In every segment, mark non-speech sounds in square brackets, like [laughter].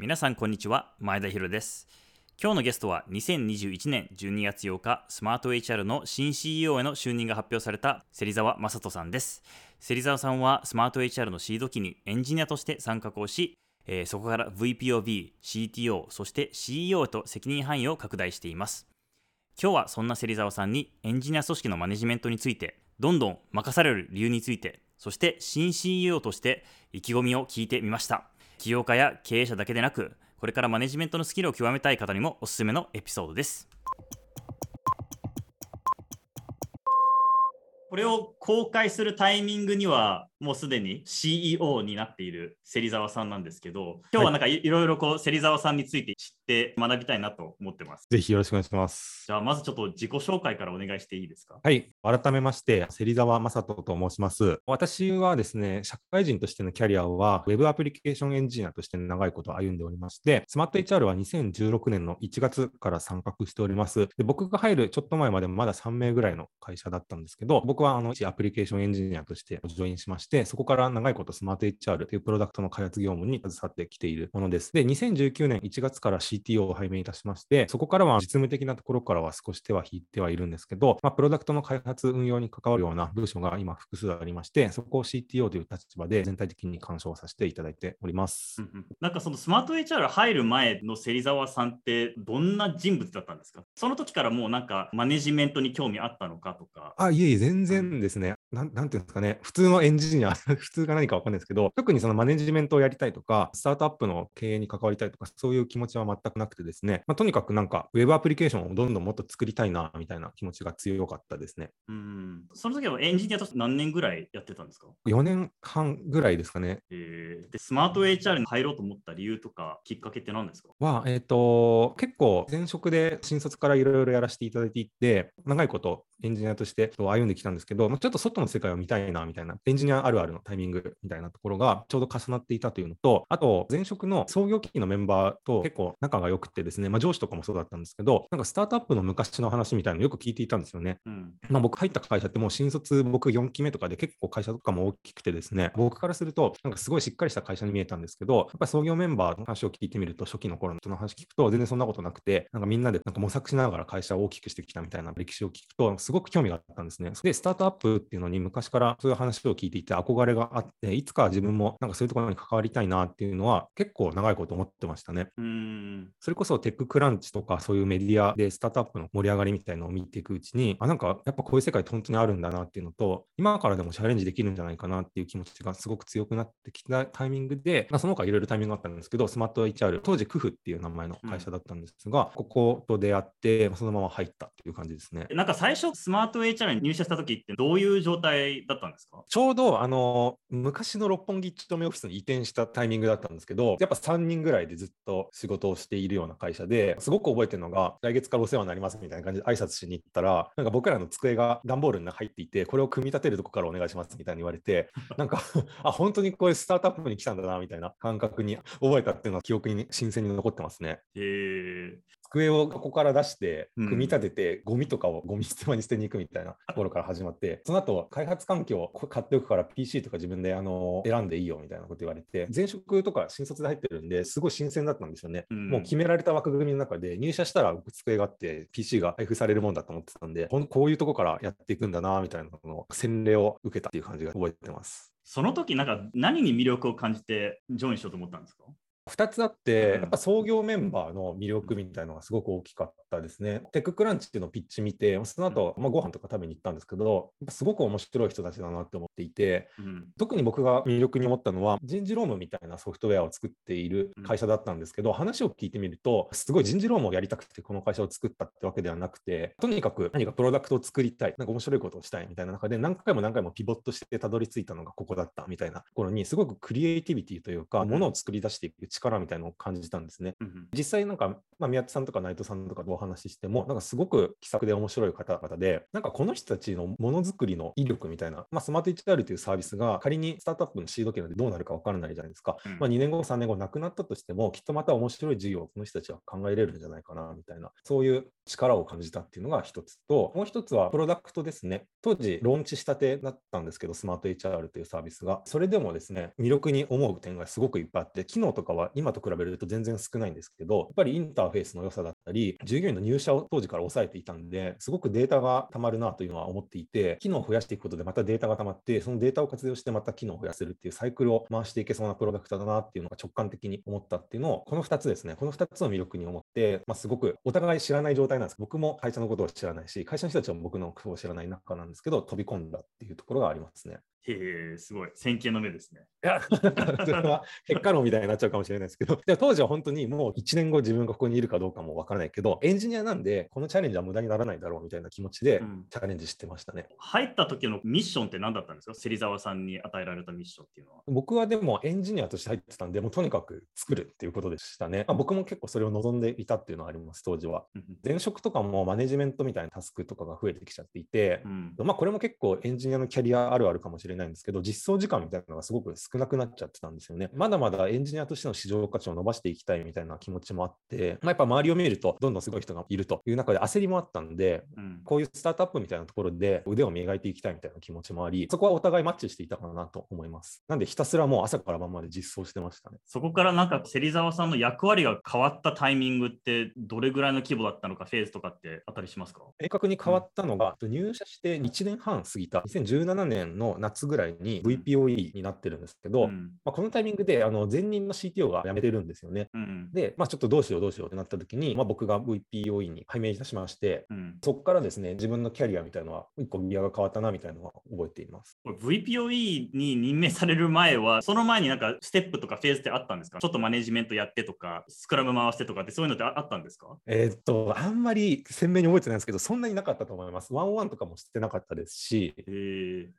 皆さんこんにちは前田博です。今日のゲストは2021年12月8日スマート HR の新 CEO への就任が発表された芹沢正人さんです。芹沢さんはスマート HR のシード期にエンジニアとして参画をし、えー、そこから VPOB、CTO、そして CEO と責任範囲を拡大しています。今日はそんな芹沢さんにエンジニア組織のマネジメントについてどんどん任される理由についてそして新 CEO として意気込みを聞いてみました。起業家や経営者だけでなく、これからマネジメントのスキルを極めたい方にもおすすめのエピソードです。これを公開するタイミングには、もうすでに CEO になっている芹沢さんなんですけど、今日はなんかいろいろこう芹沢さんについて知って学びたいなと思ってます。ぜひよろしくお願いします。じゃあ、まずちょっと自己紹介からお願いしていいですか？はい、改めまして、芹沢正人と申します。私はですね、社会人としてのキャリアは、Web アプリケーションエンジニアとして長いこと歩んでおりまして、スマート HR は2016年の1月から参画しております。で僕が入るちょっと前までもまだ3名ぐらいの会社だったんですけど、僕はあのアプリケーションエンジニアとしてジョインしまして、そこから長いことスマート HR というプロダクトの開発業務に携わってきているものです。で、2019年1月から CTO を拝命いたしまして、そこからは実務的なところからは少し手は引いてはいるんですけど、まあ、プロダクトの開発、運用に関わるような部署が今複数ありまして、そこを CTO という立場で全体的に干渉させていただいております。なんかそのスマート HR 入る前の芹沢さんってどんな人物だったんですか？その時からもうなんかマネジメントに興味あったのかとか。あ、いえいえ、全然ですね。なん、なんていうんですかね。普通のエンジニア、[laughs] 普通が何かわかんないですけど、特にそのマネジメントをやりたいとか、スタートアップの経営に関わりたいとか、そういう気持ちは全くなくてですね、まあ、とにかくなんか、ウェブアプリケーションをどんどんもっと作りたいな、みたいな気持ちが強かったですね。うん。その時はエンジニアとして何年ぐらいやってたんですか ?4 年半ぐらいですかね。えー、で、スマート HR に入ろうと思った理由とか、きっかけって何ですか？は、えっ、ー、と、結構前職で新卒からいろいろやらせていただいていて、長いことエンジニアとして歩んできたんですけど、ちょっと外の世界を見たいな、みたいな、エンジニアあるあるのタイミングみたいなところがちょうど重なっていたというのと、あと、前職の創業期のメンバーと結構仲が良くてですね、まあ、上司とかもそうだったんですけど、なんかスタートアップの昔の話みたいなのよく聞いていたんですよね。うん、まあ、僕入った会社ってもう新卒、僕4期目とかで結構会社とかも大きくてですね、僕からすると、なんかすごいしっかりした会社に見えたんですけど、やっぱり創業メンバーの話を聞いてみると、初期の頃の人の話聞くと、全然そんなことなくて、なんかみんなでなんか模索しながら会社を大きくしてきたみたいな歴史を聞くと、すごく興味があったんですね。で、スタートアップっていうのに昔からそういう話を聞いていて、憧れがあって、いつか自分もなんかそういうところに関わりたいなっていうのは、結構長いこと思ってましたね。うんそれこそテッククランチとかそういうメディアでスタートアップの盛り上がりみたいのを見ていくうちに、あ、なんかやっぱこういう世界って本当にあるんだなっていうのと、今からでもチャレンジできるんじゃないかなっていう気持ちがすごく強くなってきたタイミングで、まあ、その他いろいろタイミングがあったんですけど、スマート HR、当時クフっていう名前の会社だったんですが、うん、ここと出会って、そのまま入ったっていう感じですね。なんか最初、スマート HR に入社した時ってどういう状態だったんですか？ちょうどあの昔の六本木勤めオフィスに移転したタイミングだったんですけど、やっぱ3人ぐらいでずっと仕事をしているような会社ですごく覚えてるのが、来月からお世話になりますみたいな感じで挨拶しに行ったら、なんか僕らの机が段ボールに入っていて、これを組み立てるとこからお願いしますみたいに言われて、なんか [laughs] あ、本当にこういうスタートアップに来たんだなみたいな感覚に覚えたっていうのは記憶に新鮮に残ってますね。へー机をここから出して、組み立てて、ゴミとかをゴミ捨て場に捨てに行くみたいな [laughs] ところから始まって、その後、開発環境を買っておくから PC とか自分であの選んでいいよみたいなこと言われて、前職とか新卒で入ってるんで、すごい新鮮だったんですよね。うん、もう決められた枠組みの中で、入社したら机があって、PC が配布されるもんだと思ってたんで、こういうとこからやっていくんだな、みたいなの洗礼を受けたっていう感じが覚えてます。その時なんか何に魅力を感じてジョインしようと思ったんですか？2つあって、やっぱ創業メンバーの魅力みたいなのがすごく大きかったですね。テッククランチっていうのをピッチ見て、その後、まあ、ご飯とか食べに行ったんですけど、すごく面白い人たちだなって思っていて、うん、特に僕が魅力に思ったのは、人事労務みたいなソフトウェアを作っている会社だったんですけど、うん、話を聞いてみると、すごい人事労務をやりたくてこの会社を作ったってわけではなくて、とにかく何かプロダクトを作りたい、なんか面白いことをしたいみたいな中で、何回も何回もピボットしてたどり着いたのがここだったみたいなところに、すごくクリエイティビティというか、ものを作り出していく力みたいなのを感じじたんですね。うん実際なんかまあ、宮田さんとか内藤さんとかとお話ししても、なんかすごく気さくで面白い方々で、なんかこの人たちのものづくりの威力みたいな、まあ、スマート HR というサービスが仮にスタートアップのシード権でどうなるか分からないじゃないですか。うんまあ、2年後、3年後なくなったとしても、きっとまた面白い事業をこの人たちは考えれるんじゃないかなみたいな、そういう力を感じたっていうのが一つと、もう一つはプロダクトですね。当時、ローンチしたてだったんですけど、スマート HR というサービスが、それでもですね、魅力に思う点がすごくいっぱいあって、機能とかは今と比べると全然少ないんですけど、やっぱりインターフェースの良さだったり、従業員の入社を当時から抑えていたんで、すごくデータが溜まるなというのは思っていて、機能を増やしていくことでまたデータが溜まって、そのデータを活用してまた機能を増やせるっていうサイクルを回していけそうなプロダクトだなっていうのが直感的に思ったっていうのを、この2つですね、この2つの魅力に思って、まあ、すごくお互い知らない状態なんです。僕も会社のことを知らないし、会社の人たちは僕のことを知らない中なんですけど、飛び込んだっていうところがありますね。へえ、すごい。先見の目ですね。いや、それは結果論みたいになっちゃうかもしれないですけど、でも当時は本当にもう1年後自分がここにいるかどうかもわからないけど、エンジニアなんで、このチャレンジは無駄にならないだろうみたいな気持ちでうんチャレンジしてましたね。入った時のミッションって何だったんですか？芹沢さんに与えられたミッションっていうのは。僕はでもエンジニアとして入ってたんで、もうとにかく作るっていうことでしたね。まあ、僕も結構それを望んでいたっていうのはあります、当時は。前職とかもマネジメントみたいなタスクとかが増えてきちゃっていてう、んまあこれも結構エンジニアのキャリアあるあるかもしれないんですけど、実装時間みたいなのがすごく少なくなっちゃってたんですよね。まだまだエンジニアとしての市場価値を伸ばしていきたいみたいな気持ちもあって、まあ、やっぱ周りを見るとどんどんすごい人がいるという中で焦りもあったんで、うんこういうスタートアップみたいなところで腕を磨いていきたいみたいな気持ちもあり、そこはお互いマッチしていたかなと思います。なんでひたすらもう朝から晩まで実装してましたね。そこからなんか芹沢さんの役割が変わったタイミングってどれぐらいの規模だったのか、フェーズとかってあったりしますか？明確に変わったのが、入社して1年半過ぎた2017年の夏ぐらいに VPOE になってるんですけど、うん。まあ、このタイミングであの前任の CTO が辞めてるんですよね。うんで、まあ、ちょっとどうしようどうしようってなった時に、まあ、僕が VPOE に拝命いたしまして、うん。そこからですね、自分のキャリアみたいなのは、一個ギアが変わったなみたいなのは覚えています。VPOE に任命される前は、その前になんかステップとかフェーズってあったんですか？ちょっとマネジメントやってとか、スクラム回してとかってそういうのってああったんですか？えーっと、あんまり鮮明に覚えてないんですけど、そんなになかったと思います。ワンワンとかもしてなかったですし、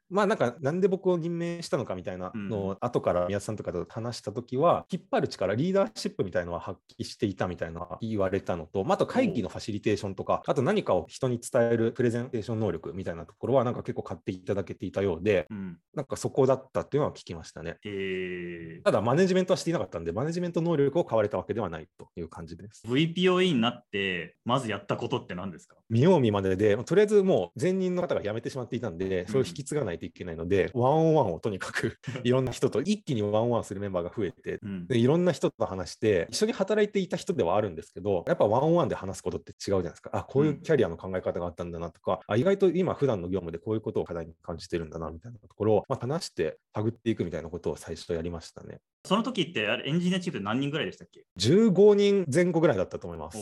まあなんか、なんで僕を任命したのかみたいなのを、後から宮田さんとかと話したときは、引っ張る力、リーダーシップみたいなのは発揮していたみたいな言われたのと、まあ、あと会議のファシリテーションとか、あと何かを人に伝えるプレゼンテーション能力みたいなところは、なんか結構買っていただけていたようで、うん。なんかそこだったっていうのは聞きましたね。へえただ、マネジメントはしていなかったんで、マネジメント能力を買われたわけではないという感じです。VPOE になって、まずやったことって何ですか？見よう見まねで、とりあえずもう前任の方が辞めてしまっていたんで、それを引き継がないといけないので、ワンオンワンをとにかくいろんな人と一気にワンオンワンするメンバーが増えて、うんでいろんな人と話して、一緒に働いていた人ではあるんですけど、やっぱワンオンワンで話すことって違うじゃないですか。あ、こういうキャリアの考え方があったんだなとか、あ意外と今普段の業務でこういうことを課題に感じてるんだなみたいなところを、まあ、話して探っていくみたいなことを最初やりましたね。その時ってあれエンジニアチーム何人ぐらいでしたっけ？15人前後ぐらいだったと思います。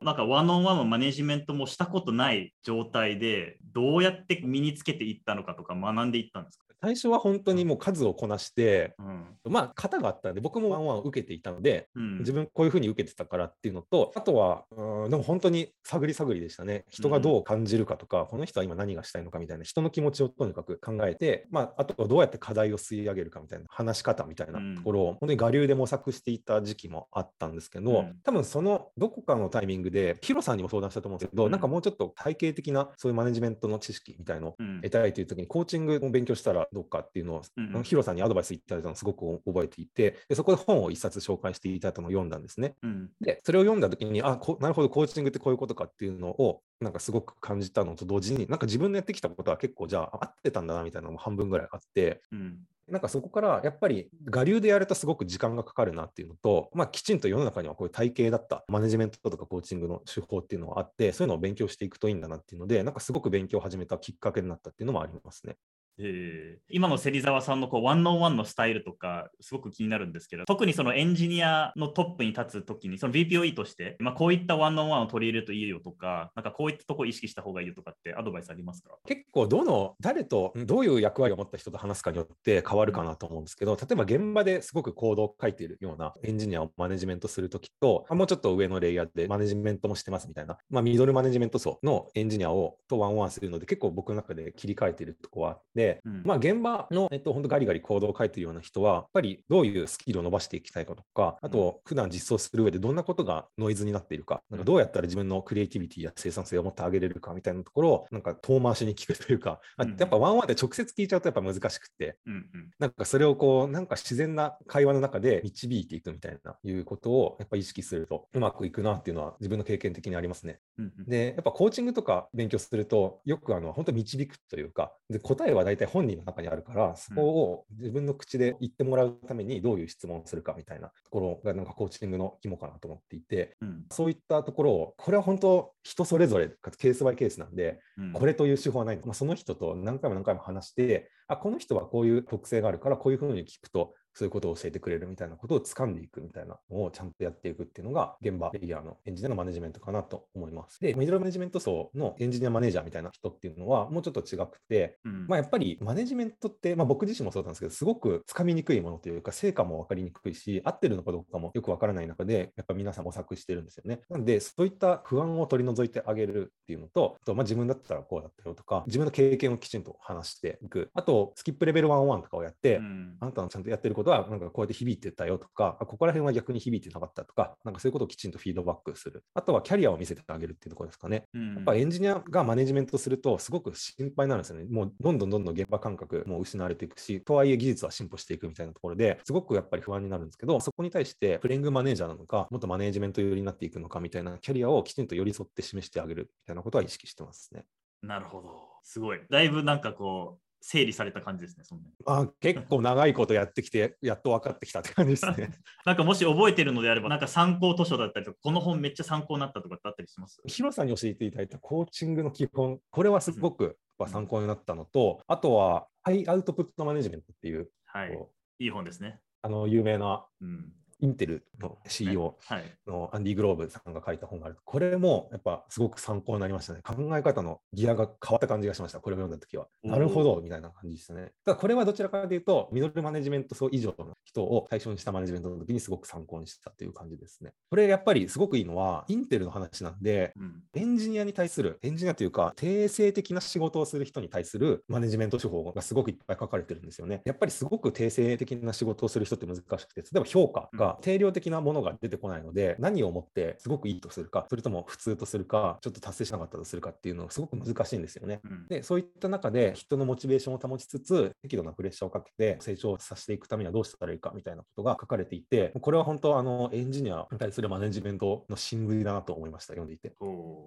なんかワンオンワンもマネジメントもしたことない状態でどうやって身につけていったのかとか学んでいったんですか、最初は本当にもう数をこなして、うん。まあ、型があったんで、僕もワンワンを受けていたので、うん、自分こういうふうに受けてたからっていうのと、あとは、うんでも本当に探り探りでしたね。人がどう感じるかとか、この人は今何がしたいのかみたいな、人の気持ちをとにかく考えて、まあ、あとはどうやって課題を吸い上げるかみたいな、話し方みたいなところを、本当に我流で模索していた時期もあったんですけど、うん。多分そのどこかのタイミングで、ヒロさんにも相談したと思うんですけど、うん。なんかもうちょっと体系的な、そういうマネジメントの知識みたいのをうん。得たいという時に、コーチングを勉強したらどうかっていうのを、うんうんヒロさんにアドバイスいただいたのをすごく覚えていて、でそこで本を一冊紹介していただいたのを読んだんですね。うんで、それを読んだ時に、あこなるほど、コーチングってこういうことかっていうのを、なんかすごく感じたのと同時に、なんか自分のやってきたことは結構、じゃあ、合ってたんだなみたいなのも半分ぐらいあって、うんなんかそこからやっぱり我流でやるとすごく時間がかかるなっていうのと、まあ、きちんと世の中にはこういう体系だったマネジメントとかコーチングの手法っていうのがあって、そういうのを勉強していくといいんだなっていうので、なんかすごく勉強を始めたきっかけになったっていうのもありますね。えー今の芹沢さんのこう one on one のスタイルとかすごく気になるんですけど特にそのエンジニアのトップに立つ時にその VPoE として、まあ、こういった one on one を取り入れるといいよとかなんかこういったとこを意識した方がいいよとかってアドバイスありますか？結構どの誰とどういう役割を持った人と話すかによって変わるかなと思うんですけど、例えば現場ですごくコードを書いているようなエンジニアをマネジメントするときと、もうちょっと上のレイヤーでマネジメントもしてますみたいな、まあ、ミドルマネジメント層のエンジニアをと one on one するので結構僕の中で切り替えているとこはあって、で、うん。まあ、現場の、えっと、本当ガリガリコードを書いてるような人は、やっぱりどういうスキルを伸ばしていきたいかとか、あと、普段実装する上でどんなことがノイズになっているか、なんかどうやったら自分のクリエイティビティや生産性をもっと上げれるかみたいなところを、なんか遠回しに聞くというか、あうん。やっぱワンワンで直接聞いちゃうとやっぱ難しくて、うんうん。なんかそれをこう、なんか自然な会話の中で導いていくみたいな、いうことをやっぱ意識するとうまくいくなっていうのは自分の経験的にありますね。うんうん。で、やっぱコーチングとか勉強すると、よくあの本当導くというか、で答えは大体本人の中にあるから、そこを自分の口で言ってもらうためにどういう質問をするかみたいなところがなんかコーチングの肝かなと思っていて、うん。そういったところを、これは本当人それぞれかつケースバイケースなんで、うん。これという手法はない、まあ、その人と何回も何回も話して、あ、この人はこういう特性があるから、こういうふうに聞くと、そういうことを教えてくれるみたいなことを掴んでいくみたいなのをちゃんとやっていくっていうのが、現場レイヤーのエンジニアのマネジメントかなと思います。で、ミドルマネジメント層のエンジニアマネージャーみたいな人っていうのは、もうちょっと違くて、うんまあ、やっぱりマネジメントって、まあ、僕自身もそうなんですけど、すごくつかみにくいものというか、成果も分かりにくいし、合ってるのかどうかもよく分からない中で、やっぱ皆さん模索してるんですよね。なんで、そういった不安を取り除いてあげるっていうのと、あとまあ自分だったらこうだったよとか、自分の経験をきちんと話していく。あと、スキップレベル101とかをやって、うんあなたのちゃんとやってることは、なんかこうやって響いてたよとか、あここら辺は逆に響いてなかったとか、なんかそういうことをきちんとフィードバックする。あとはキャリアを見せてあげるっていうところですかね。うんやっぱエンジニアがマネジメントすると、すごく心配になるんですよね。もうどんどんどんどん現場感覚も失われていくし、とはいえ技術は進歩していくみたいなところで、すごくやっぱり不安になるんですけど、そこに対してプレイングマネージャーなのか、もっとマネジメント寄りになっていくのかみたいなキャリアをきちんと寄り添って示してあげるみたいなことは意識してますね。なるほど。すごい。だいぶなんかこう、整理された感じですね、そんなあ結構長いことやってきて、[laughs] やっと分かってきたって感じですね。[laughs] なんかもし覚えてるのであれば、なんか参考図書だったりとか、この本めっちゃ参考になったとかってあったりします？ヒロさんに教えていただいたコーチングの基本、これはすごく参考になったのと、あとは、ハイアウトプットマネジメントっていう、はい。こいい本ですね。うあの有名なうん。インテルの CEO はい。のアンディ・グローブさんが書いた本がある。これもやっぱすごく参考になりましたね。考え方のギアが変わった感じがしました。これを読んだときは。なるほど、みたいな感じですね。ただこれはどちらかというと、ミドルマネジメント層以上の人を対象にしたマネジメントの時にすごく参考にしたという感じですね。これやっぱりすごくいいのは、インテルの話なんで、うん。エンジニアに対する、エンジニアというか、定性的な仕事をする人に対するマネジメント手法がすごくいっぱい書かれてるんですよね。やっぱりすごく定性的な仕事をする人って難しくて、例えば評価が定量的なものが出てこないので、何をもってすごくいいとするか、それとも普通とするか、ちょっと達成しなかったとするかっていうのがすごく難しいんですよね。うん。で、そういった中で人のモチベーションを保ちつつ、適度なプレッシャーをかけて成長させていくためにはどうしたらいいかみたいなことが書かれていて、これは本当、あの、エンジニアに対するマネジメントの真髄だなと思いました、読んでいて。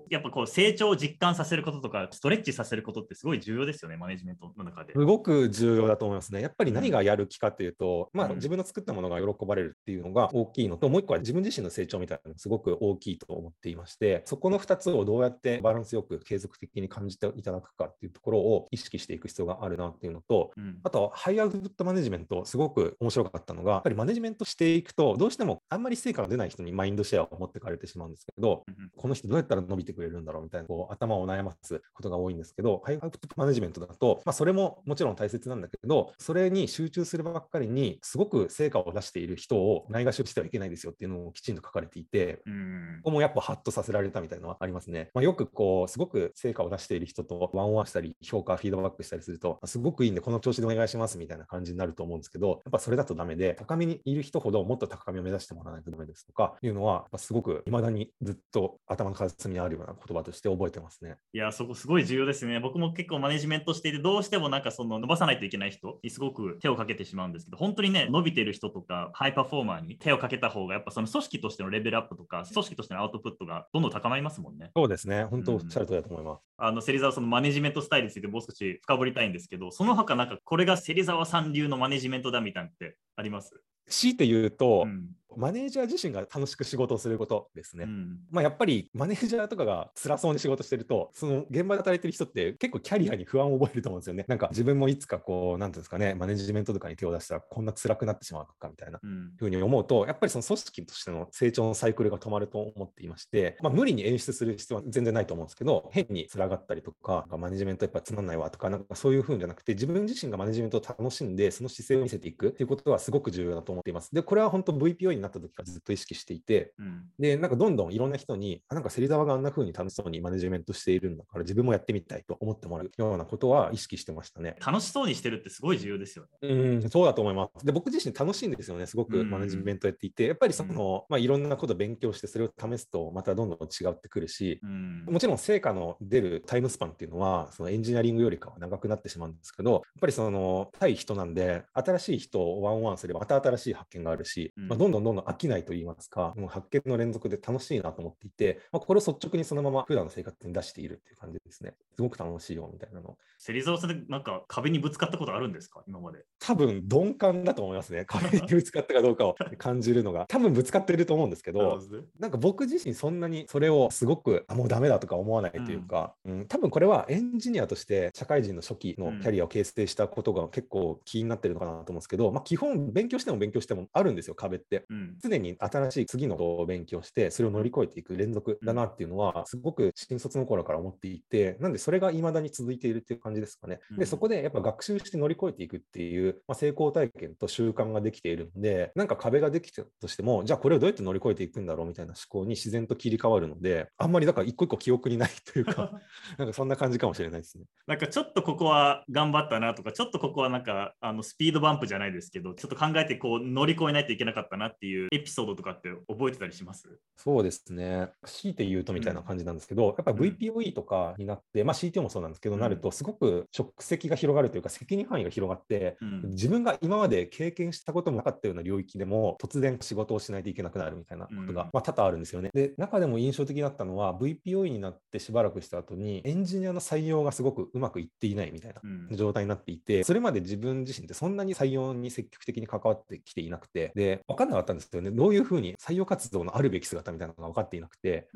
やっぱこう成長を実感させることとか、ストレッチさせることってすごい重要ですよね、マネジメントの中で。すごく重要だと思いますね。やっぱり何がやる気かというと、まあ、うん自分の作ったものが喜ばれるっていうのが大きいのと、もう一個は自分自身の成長みたいなのがすごく大きいと思っていまして、そこの2つをどうやってバランスよく継続的に感じていただくかっていうところを意識していく必要があるなっていうのと、うん。あと、ハイアウトプットマネジメント、すごく面白かったのが、やっぱりマネジメントしていくと、どうしてもあんまり成果が出ない人にマインドシェアを持ってかれてしまうんですけど、うんこの人どうやったら伸びてくれるんだろうみたいなこう頭を悩ますことが多いんですけど、ハイアウトプットマネジメントだと、まあ、それももちろん大切なんだけど、それに集中するばっかりに、すごく成果を出している人をないがしろにしてはいけないですよっていうのをきちんと書かれていて、うんここもやっぱハッとさせられたみたいなのはありますね。まあ、よくこう、すごく成果を出している人とワンオンしたり、評価、フィードバックしたりすると、すごくいいんで、この調子でお願いしますみたいな感じになると思うんですけど、やっぱそれだとダメで、高みにいる人ほどもっと高みを目指してもらわないとダメですとかいうのは、やっぱすごく未だにずっと頭の片隅にあるような言葉として覚えてますね。いや、そこすごい重要ですね。僕も結構マネジメントしていて、どうしてもなんかその伸ばさないといけない人にすごく手をかけてしまうんですけど、本当にね、伸びてる人とか、ハイパフォーマーに手をかけた方が、やっぱその組織としてのレベルアップとか、組織としてのアウトプットがどんどん高まりますもんね。そうですね。本当おっしゃる通りだと思います。あの、芹沢さんのマネジメントスタイルについてもう少し深掘りたいんですけど、その他なんかこれが芹沢さん流のマネジメントだみたいなのってあります？強いて言うと、うんマネージャー自身が楽しく仕事をすることですね。うんまあ、やっぱりマネージャーとかが辛そうに仕事してると、その現場で働いてる人って結構キャリアに不安を覚えると思うんですよね。なんか自分もいつかこう、なんていうんですかね、マネジメントとかに手を出したらこんな辛くなってしまうのかみたいな。うんふうに思うと、やっぱりその組織としての成長のサイクルが止まると思っていまして、まあ、無理に演出する必要は全然ないと思うんですけど、変に辛がったりとかマネジメントやっぱつまんないわとか、なんかそういうふうじゃなくて、自分自身がマネジメントを楽しんで、その姿勢を見せていくっていうことはすごく重要だと思っています。で、これは本当 VPO になった時からずっと意識していて、うんで、なんかどんどんいろんな人に、あなんか芹沢があんな風に楽しそうにマネジメントしているんだから、自分もやってみたいと思ってもらうようなことは意識してましたね。楽しそうにしてるってすごい重要ですよね。うん、そうだと思います。で、僕自身楽しいんですよね、すごくうんマネジメントやっていて、やっぱりその、まあ、いろんなこと勉強して、それを試すと、またどんどん違ってくるし、うんもちろん成果の出るタイムスパンっていうのは、そのエンジニアリングよりかは長くなってしまうんですけど、やっぱりその対人なんで、新しい人をワンワンすれば、また新しい発見があるし、うんまあ、どんどんどんの飽きないといいますか、もう発見の連続で楽しいなと思っていて、まあ、これを率直にそのまま普段の生活に出しているっていう感じですね。すごく楽しいよみたいなの。芹沢さんでなんか壁にぶつかったことあるんですか？今まで。多分鈍感だと思いますね。[laughs] 壁にぶつかったかどうかを感じるのが。多分ぶつかっていると思うんですけど、ど。なんか僕自身そんなにそれをすごくあもうダメだとか思わないというか、うん多分これはエンジニアとして社会人の初期のキャリアを形成したことが結構気になってるのかなと思うんですけど、まあ、基本勉強しても勉強してもあるんですよ壁って。うん。常に新しい次のことを勉強して、それを乗り越えていく連続だなっていうのは、すごく新卒の頃から思っていて、なんでそれが未だに続いているっていう感じですかね。うんで、そこでやっぱ学習して乗り越えていくっていう、まあ、成功体験と習慣ができているので、なんか壁ができたとしても、じゃあこれをどうやって乗り越えていくんだろうみたいな思考に自然と切り替わるので、あんまりだから一個一個記憶にないというか、[laughs] なんかそんな感じかもしれないですね。なんかちょっとここは頑張ったなとか、ちょっとここはなんかあのスピードバンプじゃないですけど、ちょっと考えてこう乗り越えないといけなかったなっていうエピソードとかって覚えてたりします？そうですね。強いて言うとみたいな感じなんですけど、やっぱり VPOE とかになって、まあ CTO もそうなんですけど、うんなると、すごく職責が広がるというか、責任範囲が広がって、うん。自分が今まで経験したこともなかったような領域でも、突然仕事をしないといけなくなるみたいなことうんが、まあ多々あるんですよね。で、中でも印象的だったのは、VPOE になってしばらくした後に、エンジニアの採用がすごくうまくいっていないみたいなうん状態になっていて、それまで自分自身ってそんなに採用に積極的に関わってきていなくて、で、分かんなかったんですよね。どういうふうに採用活動のあるべき姿みたいなのが分かっていなくて、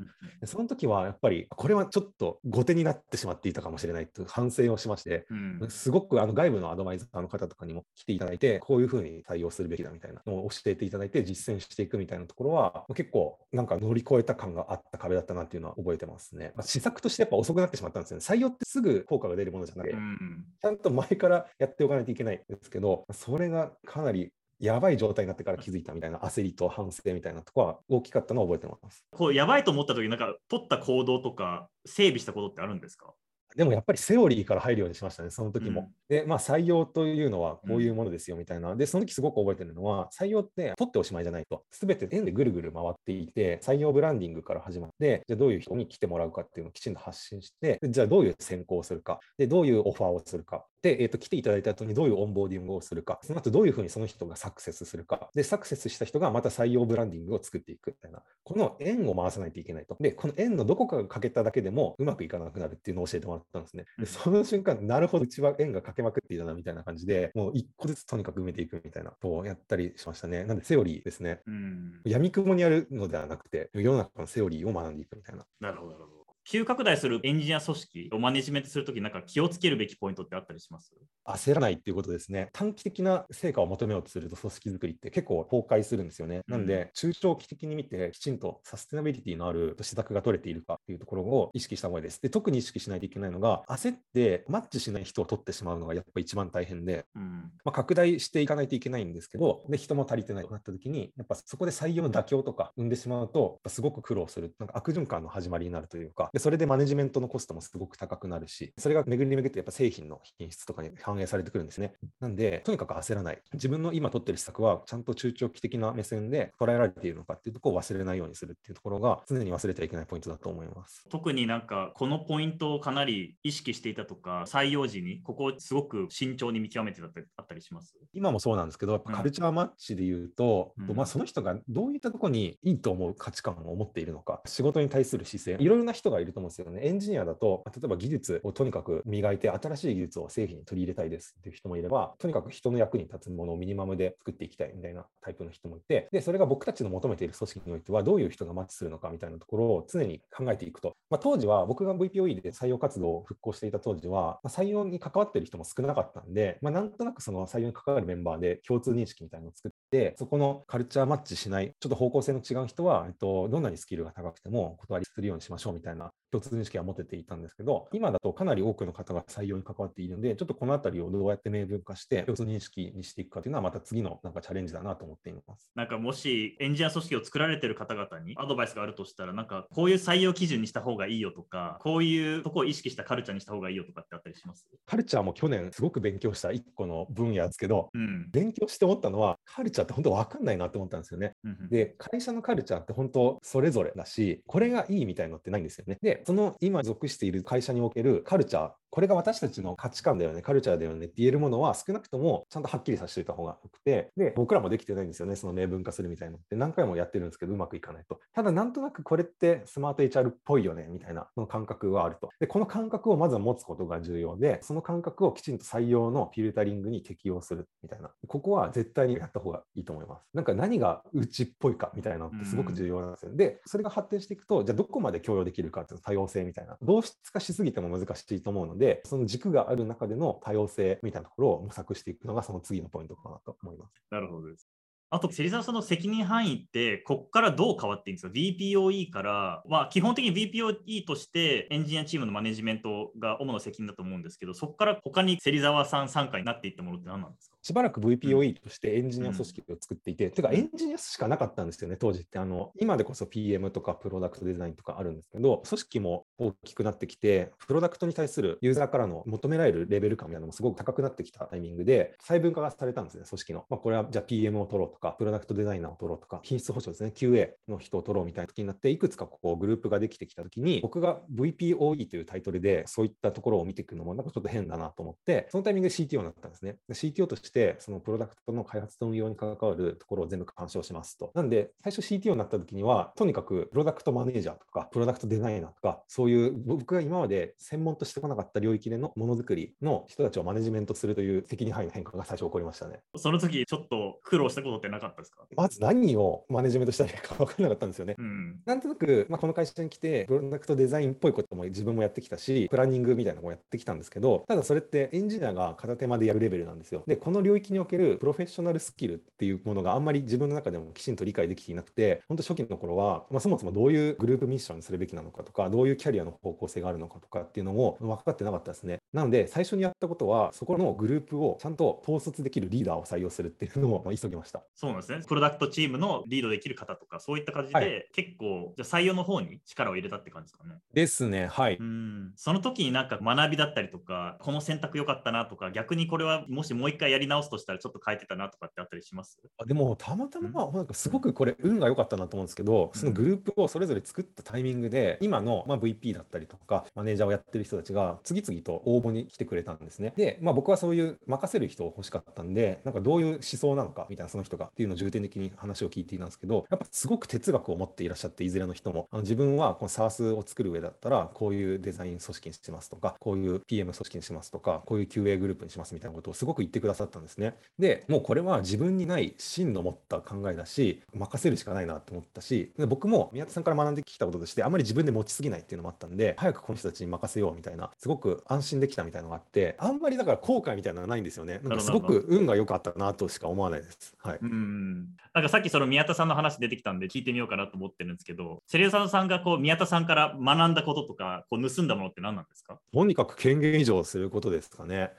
でその時はやっぱり、これはちょっと後手になってしまっていたかもしれないという反省をしまして、うんすごくあの外部のアドバイザーの方とかにも来ていただいて、こういうふうに対応するべきだみたいなのを教えていただいて、実践していくみたいなところは、結構なんか乗り越えた感があった壁だったなっていうのは覚えてますね。まあ、施策としてやっぱ遅くなってしまったんですよね。採用ってすぐ効果が出るものじゃなくて、うんちゃんと前からやっておかないといけないんですけど、それがかなりやばい状態になってから気づいたみたいな焦りと反省みたいなところは大きかったのを覚えてます。こうやばいと思った時なんか取った行動とか整備したことってあるんですか？でもやっぱりセオリーから入るようにしましたね、その時も。うんで、まあ採用というのはこういうものですよみたいな。で、その時すごく覚えてるのは、採用って取っておしまいじゃないと。すべて円でぐるぐる回っていて、採用ブランディングから始まって、じゃあどういう人に来てもらうかっていうのをきちんと発信して、でじゃあどういう選考をするか、で、どういうオファーをするか。で、えー、と来ていただいた後にどういうオンボーディングをするか、その後どういうふうにその人がサクセスするか、で、サクセスした人がまた採用ブランディングを作っていくみたいな、この円を回さないといけないと。で、この円のどこかが欠けただけでもうまくいかなくなるっていうのを教えてもらったんですね。うんでその瞬間、なるほど、うちは円が欠けまくっていたなみたいな感じで、もう一個ずつとにかく埋めていくみたいなことをやったりしましたね。なんで、セオリーですね。うん闇雲にやるのではなくて、世の中のセオリーを学んでいくみたいな。なるほどなるほど。急拡大するエンジニア組織をマネジメントするときなんか気をつけるべきポイントってあったりします？焦らないっていうことですね。短期的な成果を求めようとすると組織づくりって結構崩壊するんですよね。なんで、中長期的に見て、きちんとサステナビリティのある施策が取れているかっていうところを意識した方がいいです。で、特に意識しないといけないのが、焦ってマッチしない人を取ってしまうのがやっぱ一番大変で、うん。まあ、拡大していかないといけないんですけど、で、人も足りてないとなった時に、やっぱそこで採用の妥協とか生んでしまうと、すごく苦労する、なんか悪循環の始まりになるというか、でそれでマネジメントのコストもすごく高くなるし、それが巡り巡ってやっぱ製品の品質とかに反映されてくるんですね。なんで、とにかく焦らない。自分の今取ってる施策は、ちゃんと中長期的な目線で捉えられているのかっていうところを忘れないようにするっていうところが、常に忘れてはいけないポイントだと思います。特になんかこのポイントをかなり意識していたとか採用時にここをすごく慎重に見極めてたってあったりします？今もそうなんですけど、やっぱカルチャーマッチで言うと、うんまあ、その人がどういったところにいいと思う価値観を持っているのか、仕事に対する姿勢、いろいろな人がいると思うんですよね。エンジニアだと、例えば技術をとにかく磨いて、新しい技術を製品に取り入れたいですっていう人もいれば、とにかく人の役に立つものをミニマムで作っていきたいみたいなタイプの人もいて、で、それが僕たちの求めている組織においては、どういう人がマッチするのかみたいなところを常に考えていくと。まあ、当時は僕が VPOE で採用活動を復興していた当時は、まあ採用に関わってる人も少なかったんで、まあ、なんとなくその採用に関わるメンバーで共通認識みたいなのを作ってで、そこのカルチャーマッチしない、ちょっと方向性の違う人は、えっと、どんなにスキルが高くても断りするようにしましょうみたいな共通認識は持てていたんですけど、今だとかなり多くの方が採用に関わっているので、ちょっとこのあたりをどうやって明文化して共通認識にしていくかというのは、また次のなんかチャレンジだなと思っています。なんかもしエンジニア組織を作られてる方々にアドバイスがあるとしたら、なんかこういう採用基準にした方がいいよとか、こういうとこを意識したカルチャーにした方がいいよとかってあったりします？カルチャーも去年すごく勉強した一個の分野ですけど、うん、勉強して思ったのは、カルチャーって本当分かんないなと思ったんですよね。うんうん、で、会社のカルチャーって本当それぞれだし、これがいいみたいのってないんですよね。で、その今属している会社におけるカルチャー、これが私たちの価値観だよね、カルチャーだよねって言えるものは少なくともちゃんとはっきりさせておいた方がよくて、で、僕らもできてないんですよね、その明文化するみたいなのって何回もやってるんですけど、うまくいかないと。ただ、なんとなくこれってスマート HR っぽいよね、みたいな、の感覚はあると。で、この感覚をまずは持つことが重要で、その感覚をきちんと採用のフィルタリングに適用するみたいな。ここは絶対にやった方がいいと思います。なんか何がうちっぽいかみたいなのってすごく重要なんですよ。で、それが発展していくと、じゃあどこまで共用できるかっていう多様性みたいな。同質化しすぎても難しいと思うので、でその軸ががある中での多様性みたいなところを模索していくのがその次のポイントかなと思います。なるほどです。あと、芹沢さんの責任範囲って、ここからどう変わっていいんですか ?VPOE から、まあ、基本的に VPOE としてエンジニアチームのマネジメントが主な責任だと思うんですけど、そこから他に芹沢さん参加になっていったものって何なんですか？しばらく VPOE としてエンジニア組織を作っていて、うん、てかエンジニアしかなかったんですよね、当時って。あの今でこそ PM とかプロダクトデザインとかあるんですけど、組織も大きくなってきて、プロダクトに対するユーザーからの求められるレベル感みたいなのもすごく高くなってきたタイミングで、細分化がされたんですね、組織の。まあ、これはじゃあ PM を取ろうとか、プロダクトデザイナーを取ろうとか、品質保証ですね、QA の人を取ろうみたいな時になって、いくつかこうグループができてきた時に、僕が VPOE というタイトルでそういったところを見ていくのもなんかちょっと変だなと思って、そのタイミングで CTO になったんですね。CTO として、そのプロダクトの開発と運用に関わるところを全部干渉しますと。なんで、最初 CTO になった時には、とにかくプロダクトマネージャーとか、プロダクトデザイナーとか、そういう僕が今まで専門としてこなかった領域でのものづくりの人たちをマネジメントするという責任範囲の変化が最初起こりましたね。その時ちょっと苦労したことってなかったですか？まず何をマネジメントしたらいいか分からなかったんですよね。うん、なんとなく、まあ、この会社に来て、プロダクトデザインっぽいことも自分もやってきたし、プランニングみたいなのもやってきたんですけど、ただそれってエンジニアが片手間でやるレベルなんですよ。で、この領域におけるプロフェッショナルスキルっていうものがあんまり自分の中でもきちんと理解できていなくて、本当初期の頃は、まあ、そもそもどういうグループミッションにするべきなのかとか、どういうキャリアの方向性があるのかとかっていうのも分かってなかったですね。なので、最初にやったことは、そこのグループをちゃんと統率できるリーダーを採用するっていうのを急ぎました。そうなんですね。プロダクトチームのリードできる方とか、そういった感じで、はい、結構、じゃ採用の方に力を入れたって感じですかね。ですね、はい。うんその時になんか学びだったりとか、この選択良かったなとか、逆にこれはもしもう一回やり直すとしたらちょっと変えてたなとかってあったりします？あでも、たまたま、なんかすごくこれ、運が良かったなと思うんですけど、そのグループをそれぞれ作ったタイミングで、今の、まあ、VP だったりとか、マネージャーをやってる人たちが次々と応募に来てくれたんですね。で、まあ、僕はそういう任せる人を欲しかったんで、なんかどういう思想なのかみたいな、その人がっていうのを重点的に話を聞いていたんですけど、やっぱすごく哲学を持っていらっしゃって、いずれの人も、あの自分はこの SARS を作る上だったら、こういうデザイン組織にしますとか、こういう PM 組織にしますとか、こういう QA グループにしますみたいなことをすごく言ってくださったんですね。で、もうこれは自分にない真の持った考えだし、任せるしかないなと思ったし、で僕も宮田さんから学んできたこととして、あまり自分で持ちすぎないっていうのもあったんで、早くこの人たちに任せようみたいな、すごく安心できたみたいなのがあって、あんまりだから後悔みたいなのはないんですよね。なんかすごく運が良かったなとしか思わないです。はい。うんなんかさっきその宮田さんの話出てきたんで聞いてみようかなと思ってるんですけど、セリオサさんがこう宮田さんから学んだこととか、こう盗んだものって何なんですか？とにかく権限以上することですかね。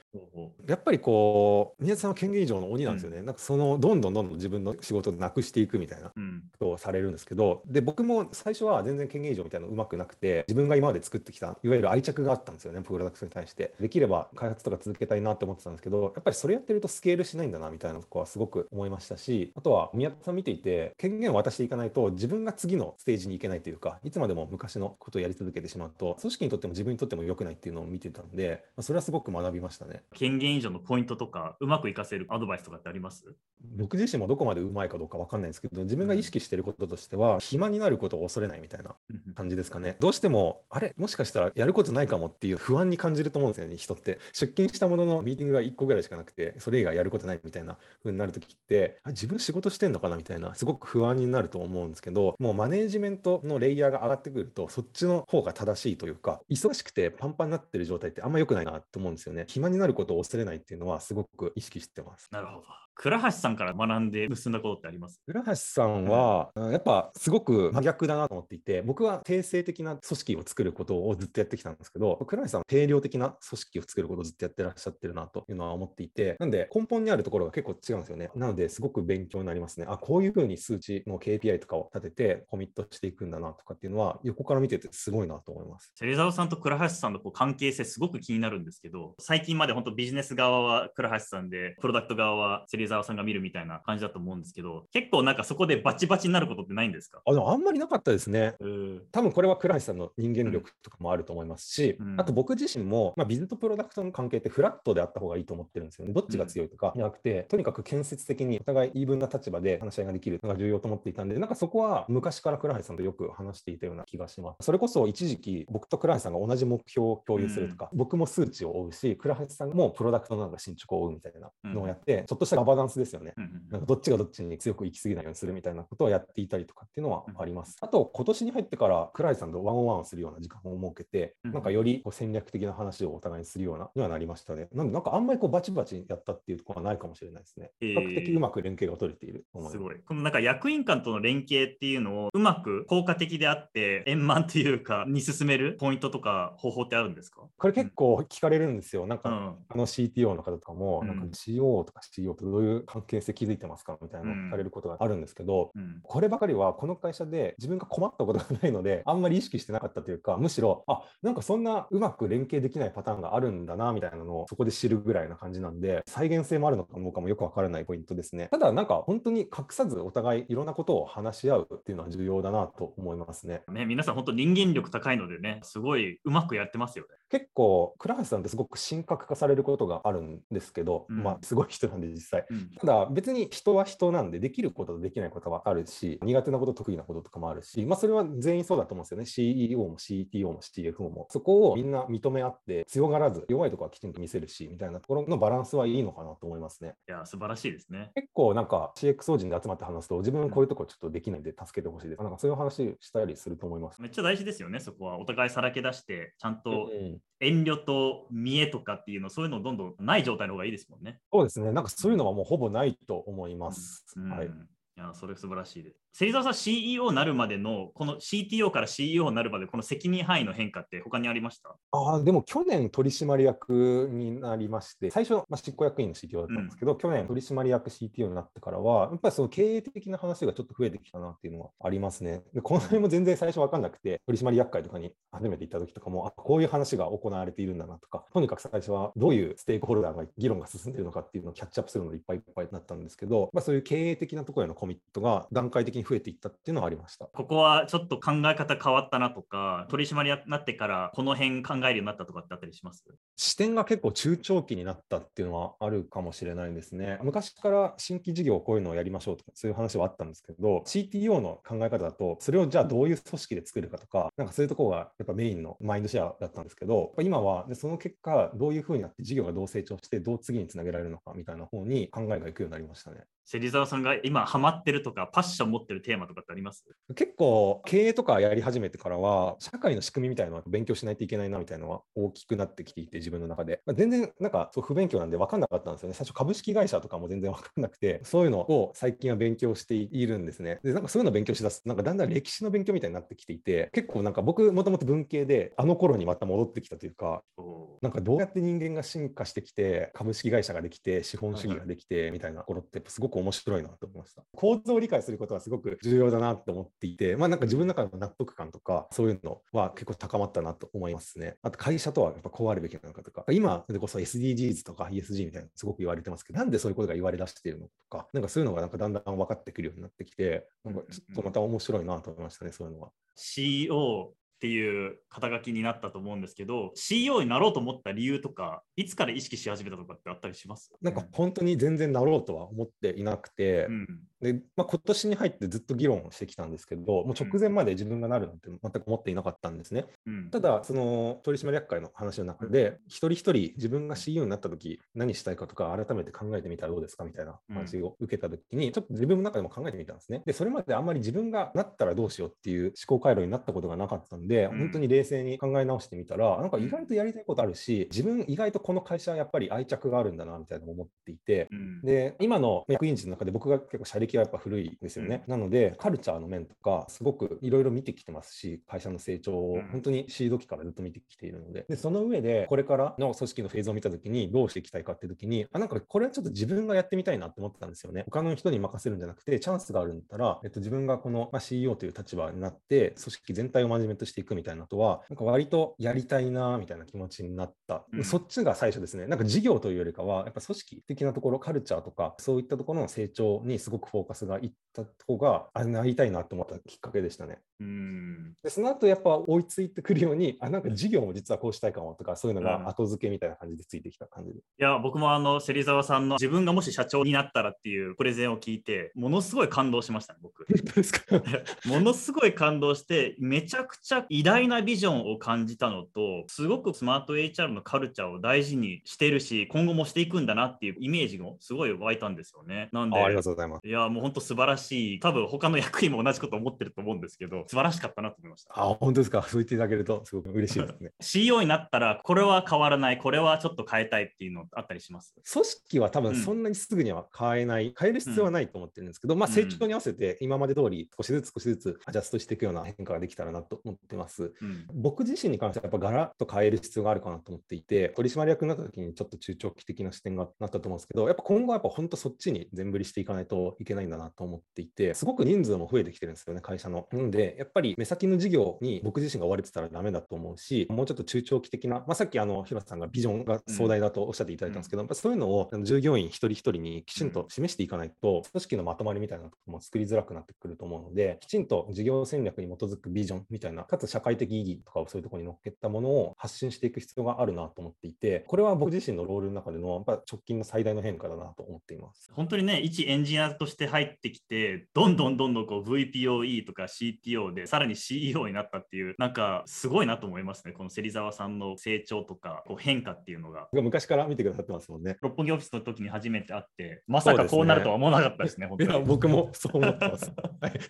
やっぱりこう、宮田さんは権限以上の鬼なんですよね。うん、なんかその、どんどんどんどん自分の仕事をなくしていくみたいなことをされるんですけど、で、僕も最初は全然権限以上みたいなのうまくなくて、自分が今まで作ってきた、いわゆる愛着があったんですよね、プロダクトに対して。できれば開発とか続けたいなって思ってたんですけど、やっぱりそれやってるとスケールしないんだなみたいなとこはすごく思いましたし、あとは宮田さん見ていて、権限を渡していかないと自分が次のステージに行けないというか、いつまでも昔のことをやり続けてしまうと、組織にとっても自分にとっても良くないっていうのを見てたんで、それはすごく学びましたね。権限以上のポイントとか、うまく活かせるアドバイスとかってあります？僕自身もどこまでうまいかどうか分かんないんですけど、自分が意識してることとしては、暇になることを恐れないみたいな感じですかね。どうしても、あれ、もしかしたらやることないかもっていう不安に感じると思うんですよね、人って。出勤したもののミーティングが1個ぐらいしかなくて、それ以外やることないみたいな風になるときって、あ自分仕事してんのかな？みたいな、すごく不安になると思うんですけど、もうマネージメントのレイヤーが上がってくると、そっちの方が正しいというか、忙しくてパンパンになってる状態ってあんま良くないなと思うんですよね。暇になることを恐れないっていうのはすごく意識してます。なるほど。倉橋さんから学んで結んだことってあります？倉橋さんは、やっぱすごく真逆だなと思っていて、僕は定性的な組織を作ることをずっとやってきたんですけど、倉橋さんは定量的な組織を作ることをずっとやってらっしゃってるなというのは思っていて、なんで根本にあるところが結構違うんですよね。なのですごく勉強になりますね。あ、こういうふうに数値の KPI とかを立ててコミットしていくんだなとかっていうのは、横から見ててすごいなと思います。芹沢さんと倉橋さんのこう関係性すごく気になるんですけど、最近まで本当ビジネス側は倉橋さんで、プロダクト側は芹沢さんが見るみたいな感じだと思うんですけど、結構なんかそこでバチバチになることってないんですか？あでもあんまりなかったですね。うん多分これは倉橋さんの人間力とかもあると思いますし、うんあと僕自身も、まあ、ビズとプロダクトの関係ってフラットであった方がいいと思ってるんですよね。どっちが強いとかじゃなくて、とにかく建設的にお互いイーブンな立場で話し合いができるのが重要と思っていたんで、なんかそこは昔から倉橋さんとよく話していたような気がします。それこそ一時期、僕と倉橋さんが同じ目標を共有するとか、僕も数値を追うし、倉橋さんもプロダクトのなんか進捗を追うみたいなのをやって、ちょっとしたガバナンスですよね。なんかどっちがどっちに強く行き過ぎないようにするみたいなことをやっていたりとかっていうのはあります。あと、今年に入ってから、倉井さんとワンオンワンをするような時間を設けて、うんなんかよりこう戦略的な話をお互いにするようなにはなりましたね。なんで、なんかあんまりこうバチバチやったっていうところはないかもしれないですね。えー比較的うまく連携が取れていると思います。すごい。このなんか役員間との連携っていうのをうまく効果的であって円満というかに進めるポイントとか方法ってあるんですか？これ結構聞かれるんですよ。なんか、うんあの CTO の方とかも、うんなんか CO とか CEO とどういう関係性築いてますかみたいなのを聞かれることがあるんですけど、うんこればかりはこの会社で自分が困ったことがないので、あんまり意識してなかったというか、むしろ、あなんかそんなうまく連携できないパターンがあるんだなみたいなのをそこで知るぐらいな感じなんで、再現性もあるのかどうかもよくわからないポイントですね。ただ、なんか本当に隠さずお互いいろんなことを話し合うっていうのは重要だなと思いますね。ね、皆さん本当人間力高いのでね、すごいうまくやってますよね。結構、倉橋さんってすごく神格化されることがあるんですけど、うんまあ、すごい人なんで実際。うん。ただ別に人は人なんでできることとできないことはあるし苦手なこと得意なこととかもあるし、まあ、それは全員そうだと思うんですよね。CEO も CTO も CFO も。そこをみんな認め合って強がらず弱いところはきちんと見せるしみたいなところのバランスはいいのかなと思いますね。いや、素晴らしいですね。結構なんか CXO 人で集まって話すと自分こういうところちょっとできないんで助けてほしいです。なんかそういう話したりすると思います。めっちゃ大事ですよね、そこは。お互いさらけ出して、ちゃんとうん遠慮と見栄とかっていうの、そういうのどんどんない状態の方がいいですもんね。そうですね。なんかそういうのはもうほぼないと思います、うん。はい。いや、それ素晴らしいです。芹沢さん、CEO になるまでの、この CTO から CEO になるまで、この責任範囲の変化って他にありました？ああ、でも去年取締役になりまして、最初、まあ、執行役員の CTO だったんですけど、去年取締役 CTO になってからは、やっぱりその経営的な話がちょっと増えてきたなっていうのはありますね。で、この辺も全然最初分かんなくて、取締役会とかに初めて行った時とかも、あこういう話が行われているんだなとか、とにかく最初はどういうステークホルダーが議論が進んでいるのかっていうのをキャッチアップするのでいっぱいいっぱいになったんですけど、まあ、そういう経営的なところへのコミットが段階的にに増えていったっていうのはありました。ここはちょっと考え方変わったなとか、取締役になってからこの辺考えるようになったとかってあったりします視点が結構中長期になったっていうのはあるかもしれないですね。昔から新規事業こういうのをやりましょうとかそういう話はあったんですけど、CTO の考え方だと、それをじゃあどういう組織で作るかとか、なんかそういうところがやっぱメインのマインドシェアだったんですけど、今はでその結果、どういうふうになって事業がどう成長して、どう次につなげられるのかみたいな方に考えがいくようになりましたね。芹沢さんが今ハマってるとか、パッション持ってるテーマとかってあります？結構経営とかやり始めてからは社会の仕組みみたいなのは勉強しないといけないなみたいなのは大きくなってきていて自分の中で、まあ、全然なんかそう不勉強なんで分かんなかったんですよね。最初株式会社とかも全然分かんなくてそういうのを最近は勉強しているんですね。でなんかそういうのを勉強しだすとなんかだんだん歴史の勉強みたいになってきていて結構なんか僕もともと文系であの頃にまた戻ってきたというかおなんかどうやって人間が進化してきて株式会社ができて資本主義ができてみたいなところってすごく面白いなと思いました。構造を理解することはすごく重要だなと思っていてまあなんか自分の中の納得感とかそういうのは結構高まったなと思いますね。あと会社とはやっぱこうあるべきなのかとか。今でこそ SDGs とか ESG みたいなのすごく言われてますけどなんでそういうことが言われ出しているのとか。なんかそういうのがなんかだんだん分かってくるようになってきてなんかちょっとまた面白いなと思いましたねそういうのは CO っていう肩書きになったと思うんですけど、CEO になろうと思った理由とか、いつから意識し始めたとかってあったりします？なんか本当に全然なろうとは思っていなくて、うん、で、まあ、今年に入ってずっと議論してきたんですけど、もう直前まで自分がなるなんて全く思っていなかったんですね。うん。ただ、その取締役会の話の中で、一人一人自分が CEO になった時何したいかとか、改めて考えてみたらどうですかみたいな話を受けた時に、ちょっと自分の中でも考えてみたんですね。で、それまであんまり自分がなったらどうしようっていう思考回路になったことがなかったんで、うん。本当に冷静に考え直してみたら、なんか意外とやりたいことあるし、自分意外とこの会社はやっぱり愛着があるんだなみたいなのを思っていて、うん。で、今の役員陣の中で僕が結構社歴はやっぱ古いんですよね。なので、カルチャーの面とか、すごくいろいろ見てきてますし、会社の成長をうん本当にシード期からずっと見てきているので、でその上で、これからの組織のフェーズを見たときに、どうしていきたいかっていうときに、あ、なんかこれはちょっと自分がやってみたいなって思ってたんですよね。他の人に任せるんじゃなくて、チャンスがあるんだったら、えっと、自分がこの、まあ、CEO という立場になって、組織全体をマネジメントしていくみたいなことは、なんか割とやりたいなみたいな気持ちになった。うんそっちが最初ですね。なんか事業というよりかは、やっぱ組織的なところ、カルチャーとか、そういったところの成長にすごくフォーカスがいった方が、あ、なりたいなと思ったきっかけでしたね。うんで、その後やっぱ追いついてくるように、[laughs] あ、なんか事業も実はこうしたいかもとか、そういうのうんが後付けみたいな感じでついてきた感じで。いや僕もあの芹沢さんの自分がもし社長になったらっていうプレゼンを聞いてものすごい感動しましたね僕 [laughs] ですか？[laughs] ものすごい感動してめちゃくちゃ偉大なビジョンを感じたのとすごくスマート HR のカルチャーを大事にしてるし今後もしていくんだなっていうイメージもすごい湧いたんですよねなんであありがとうございます。いやもう本当素晴らしい多分他の役員も同じこと思ってると思うんですけど素晴らしかったなと思いましたあ、本当ですか？そう言っていただけるとすごく嬉しいですね。[laughs] CEO になったらこれは変わらないこれはちょっと変えたいっていうのあったりします？組織は多うん分そんなにすぐには変えない、変える必要はないと思ってるんですけど、まあうん成長に合わせて今まで通り少しずつ少しずつアジャストしていくような変化ができたらなと思ってます。うん僕自身に関してはやっぱガラッと変える必要があるかなと思っていて、取締役になった時にちょっと中長期的な視点がなったと思うんですけど、やっぱ今後はやっぱ本当そっちに全振りしていかないといけないんだなと思っていて、すごく人数も増えてきてるんですよね、会社の。なので、やっぱり目先の事業に僕自身が追われてたらダメだと思うし、もうちょっと中長期的な、まあ、さっきあの広瀬さんがビジョンが壮大だとおっしゃっていただいたんですけど、やっぱそういうのを従業員一人一人にきちんと示していかないと、組織のまとまりみたいなところも作りづらくなってくると思うので、きちんと事業戦略に基づくビジョンみたいな、かつ社会的意義とかをそういうところに乗っけたものを発信していく必要があるなと思っていて、これは僕自身のロールの中でのやっぱ直近の最大の変化だなと思っています。本当にね、一エンジニアとして入ってきて、どんどんどんどんこう VPOE とか CTO で、さらに CEO になったっていう、なんかすごいなと思いますね、この芹沢さんの成長とかこう変化っていうのが。昔から見てくださってますもんね。六本木オフィスの時に初めて会って、まさかこうなるとは思わなかったですね、本いや、当に。僕もそう思ってます。はい [laughs]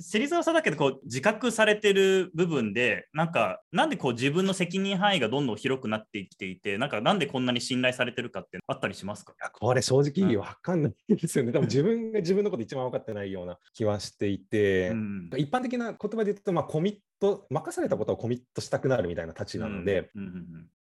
芹沢さんだけどこう自覚されてる部分で、なんか、なんでこう自分の責任範囲がどんどん広くなってきていて、なんかなんでこんなに信頼されてるかってあったりしますか？いやこれ正直わかんないですよね。多分自分が自分のこと一番分かってないような気はしていて、うん一般的な言葉で言うと、まあ、コミット、任されたことをコミットしたくなるみたいな立ちなので、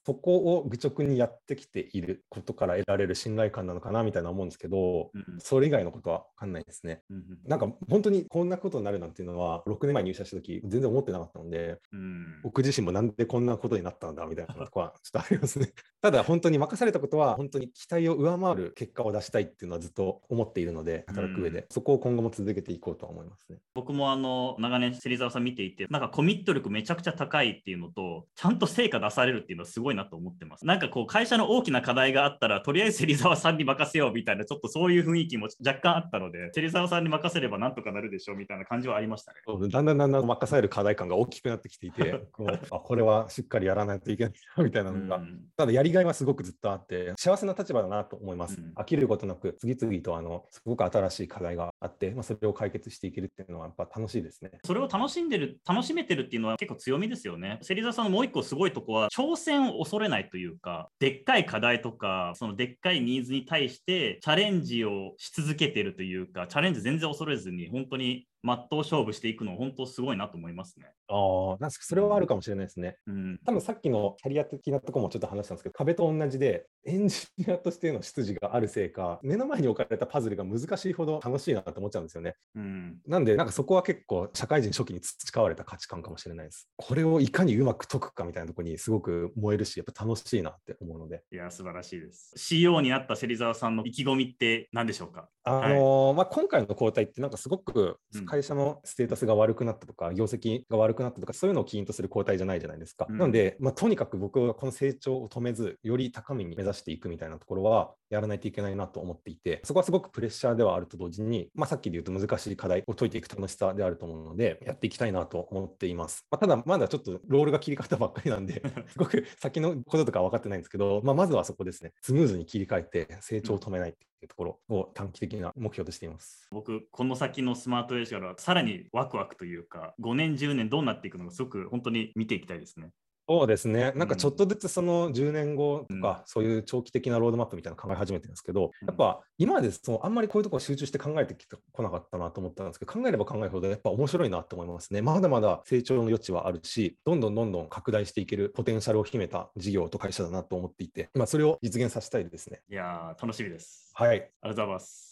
そこを愚直にやってきていることから得られる信頼感なのかなみたいな思うんですけど、うんうんそれ以外のことは分かんないですね。うんうんなんか本当にこんなことになるなんていうのは、6年前入社した時全然思ってなかったので、うん僕自身もなんでこんなことになったんだみたいなとこはちょっとありますね。[laughs] ただ本当に任されたことは本当に期待を上回る結果を出したいっていうのはずっと思っているので、働く上で、うんそこを今後も続けていこうとは思いますね。僕もあの長年芹沢さん見ていてなんかコミット力めちゃくちゃ高いっていうのとちゃんと成果出されるっていうのはすごいなと思ってます。なんかこう会社の大きな課題があったらとりあえず芹沢さんに任せようみたいなちょっとそういう雰囲気も若干あったので芹沢さんに任せればなんとかなるでしょうみたいな感じはありましたね。だんだんだんだん任される課題感が大きくなってきていて、[laughs] こうあこれはしっかりやらないといけないなみたいなのが、うん。ただやりがいはすごくずっとあって、幸せな立場だなと思います。うん。飽きることなく、次々とあのすごく新しい課題があって、まあ、それを解決していけるっていうのはやっぱ楽しいですね。それを楽しんでる楽しめてるっていうのは結構強みですよね。芹沢さんのもう一個すごいとこは挑戦を恐れないというかでっかい課題とかそのでっかいニーズに対してチャレンジをし続けてるというかチャレンジ全然恐れずに本当に真っ当勝負していくの本当すごいなと思いますね。ああ、なんかそれはあるかもしれないですね。うん多分さっきのキャリア的なところもちょっと話したんですけど、壁と同じで、エンジニアとしての出自があるせいか、目の前に置かれたパズルが難しいほど楽しいなと思っちゃうんですよね。うんなんで、なんかそこは結構、社会人初期に培われた価値観かもしれないです。これをいかにうまく解くかみたいなところにすごく燃えるし、やっぱ楽しいなって思うので。いや素晴らしいです。CEO になった芹沢さんの意気込みって何でしょうか？あのーまあ、今回の交代ってなんかすごくうん会社のステータスが悪くなったとか、業績が悪くなったとか、そういうのを起因とする交代じゃないじゃないですか。うんなので、まあ、とにかく僕はこの成長を止めず、より高みに目指していくみたいなところは、やらないといけないなと思っていて、そこはすごくプレッシャーではあると同時に、まあ、さっきで言うと難しい課題を解いていく楽しさであると思うので、やっていきたいなと思っています。まあ、ただ、まだちょっとロールが切り替わったばっかりなんで、[laughs] すごく先のこととか分かってないんですけど、まあ、まずはそこですね、スムーズに切り替えて成長を止めないっていうところを短期的な目標としています。僕この先のスマートエージからさらにワクワクというか5年10年どうなっていくのかすごく本当に見ていきたいですね。そうですね、なんかちょっとずつその10年後とか、うんそういう長期的なロードマップみたいなの考え始めてるんですけど、うんやっぱ今までそのあんまりこういうところ集中して考えてきてこなかったなと思ったんですけど、考えれば考えるほどやっぱ面白いなと思いますね。まだまだ成長の余地はあるし、どんどんどんどん拡大していけるポテンシャルを秘めた事業と会社だなと思っていて、まあ、それを実現させたいですね。いやー楽しみです。はい。ありがとうございます。